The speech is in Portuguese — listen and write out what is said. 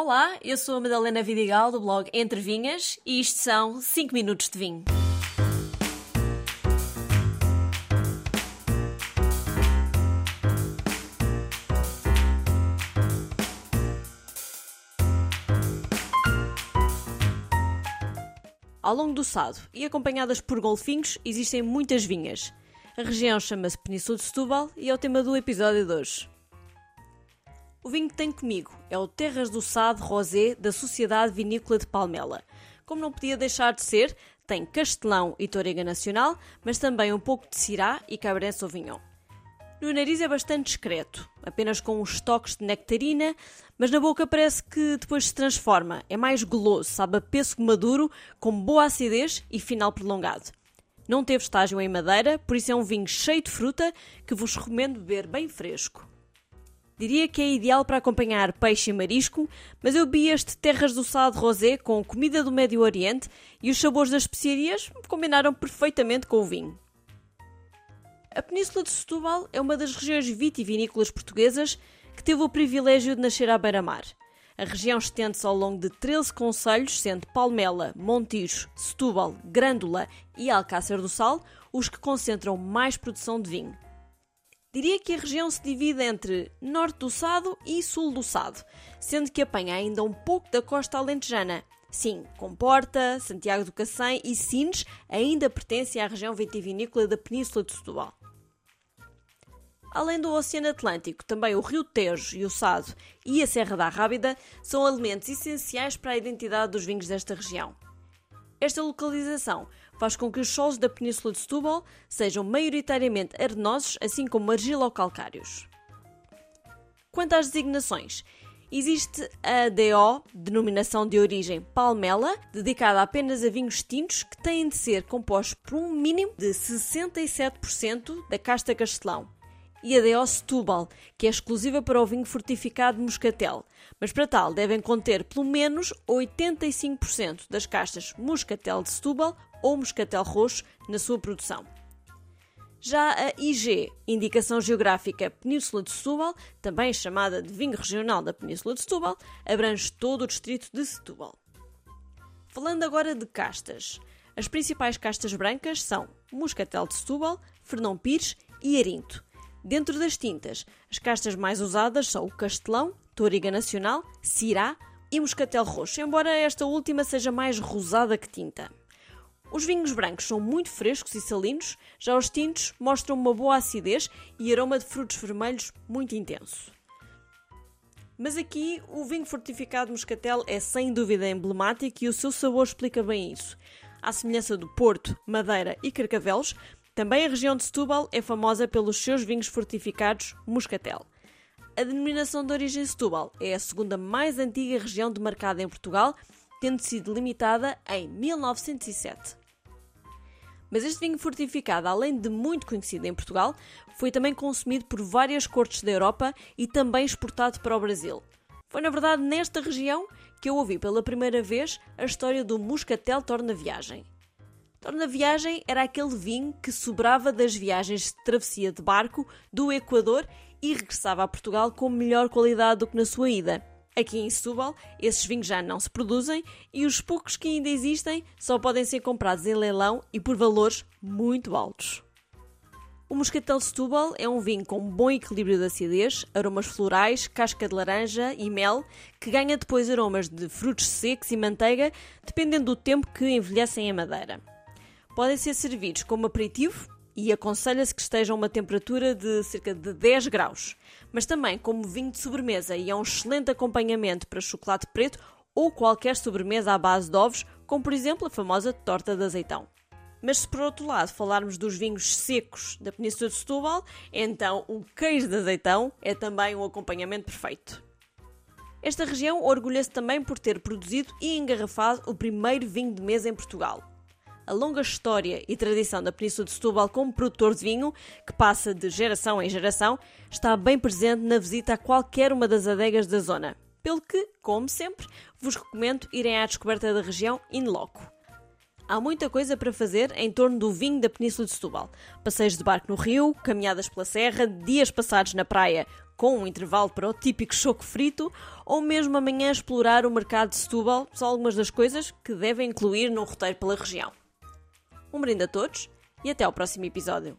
Olá, eu sou a Madalena Vidigal do blog Entre Vinhas e isto são 5 minutos de vinho. Ao longo do Sado e acompanhadas por golfinhos existem muitas vinhas. A região chama-se Península de Setúbal e é o tema do episódio de hoje. O vinho que tenho comigo é o Terras do Sado Rosé da Sociedade Vinícola de Palmela. Como não podia deixar de ser, tem Castelão e Torrega Nacional, mas também um pouco de Syrah e Cabernet Sauvignon. No nariz é bastante discreto, apenas com uns toques de nectarina, mas na boca parece que depois se transforma. É mais goloso, sabe a pêssego maduro, com boa acidez e final prolongado. Não teve estágio em madeira, por isso é um vinho cheio de fruta que vos recomendo beber bem fresco. Diria que é ideal para acompanhar peixe e marisco, mas eu vi este Terras do Sado Rosé com comida do Médio Oriente e os sabores das especiarias combinaram perfeitamente com o vinho. A Península de Setúbal é uma das regiões vitivinícolas portuguesas que teve o privilégio de nascer à beira-mar. A região estende-se ao longo de 13 concelhos, sendo Palmela, Montijo, Setúbal, Grândola e Alcácer do Sal os que concentram mais produção de vinho. Diria que a região se divide entre norte do Sado e sul do Sado, sendo que apanha ainda um pouco da costa alentejana. Sim, Comporta, Santiago do Cacém e Sines ainda pertencem à região vitivinícola da Península de Setúbal. Além do Oceano Atlântico, também o Rio Tejo e o Sado e a Serra da Rábida são elementos essenciais para a identidade dos vinhos desta região. Esta localização faz com que os solos da Península de Setúbal sejam maioritariamente arenosos, assim como argilo-calcários. Quanto às designações, existe a DO, denominação de origem Palmela, dedicada apenas a vinhos tintos que têm de ser compostos por um mínimo de 67% da casta castelão, e a DO Setúbal, que é exclusiva para o vinho fortificado Moscatel, mas para tal devem conter pelo menos 85% das castas Moscatel de Setúbal ou Moscatel Roxo na sua produção. Já a IG, Indicação Geográfica Península de Setúbal, também chamada de Vinho Regional da Península de Setúbal, abrange todo o distrito de Setúbal. Falando agora de castas. As principais castas brancas são Moscatel de Setúbal, Fernão Pires e Arinto. Dentro das tintas, as castas mais usadas são o Castelão, Toriga Nacional, Syrah e Moscatel Roxo, embora esta última seja mais rosada que tinta. Os vinhos brancos são muito frescos e salinos, já os tintos mostram uma boa acidez e aroma de frutos vermelhos muito intenso. Mas aqui o vinho fortificado Moscatel é sem dúvida emblemático e o seu sabor explica bem isso. À semelhança do Porto, Madeira e Carcavelos, também a região de Setúbal é famosa pelos seus vinhos fortificados Moscatel. A denominação de origem Setúbal é a segunda mais antiga região demarcada em Portugal, tendo sido limitada em 1907. Mas este vinho fortificado, além de muito conhecido em Portugal, foi também consumido por várias cortes da Europa e também exportado para o Brasil. Foi na verdade nesta região que eu ouvi pela primeira vez a história do Moscatel Torna Viagem. Torna Viagem era aquele vinho que sobrava das viagens de travessia de barco do Equador e regressava a Portugal com melhor qualidade do que na sua ida. Aqui em Setúbal, esses vinhos já não se produzem e os poucos que ainda existem só podem ser comprados em leilão e por valores muito altos. O Moscatel Setúbal é um vinho com bom equilíbrio de acidez, aromas florais, casca de laranja e mel, que ganha depois aromas de frutos secos e manteiga, dependendo do tempo que envelhecem a madeira podem ser servidos como aperitivo e aconselha-se que estejam a uma temperatura de cerca de 10 graus, mas também como vinho de sobremesa e é um excelente acompanhamento para chocolate preto ou qualquer sobremesa à base de ovos, como por exemplo a famosa torta de azeitão. Mas se por outro lado falarmos dos vinhos secos da Península de Setúbal, então o queijo de azeitão é também um acompanhamento perfeito. Esta região orgulha-se também por ter produzido e engarrafado o primeiro vinho de mesa em Portugal a longa história e tradição da Península de Setúbal como produtor de vinho, que passa de geração em geração, está bem presente na visita a qualquer uma das adegas da zona. Pelo que, como sempre, vos recomendo irem à descoberta da região in loco. há muita coisa para fazer em torno do vinho da Península de Setúbal. Passeios de barco no rio, caminhadas pela serra, dias passados na praia com um intervalo para o típico choco frito, ou mesmo amanhã explorar o mercado de Setúbal, são algumas das coisas que devem incluir num roteiro pela região. Um brinde a todos e até ao próximo episódio.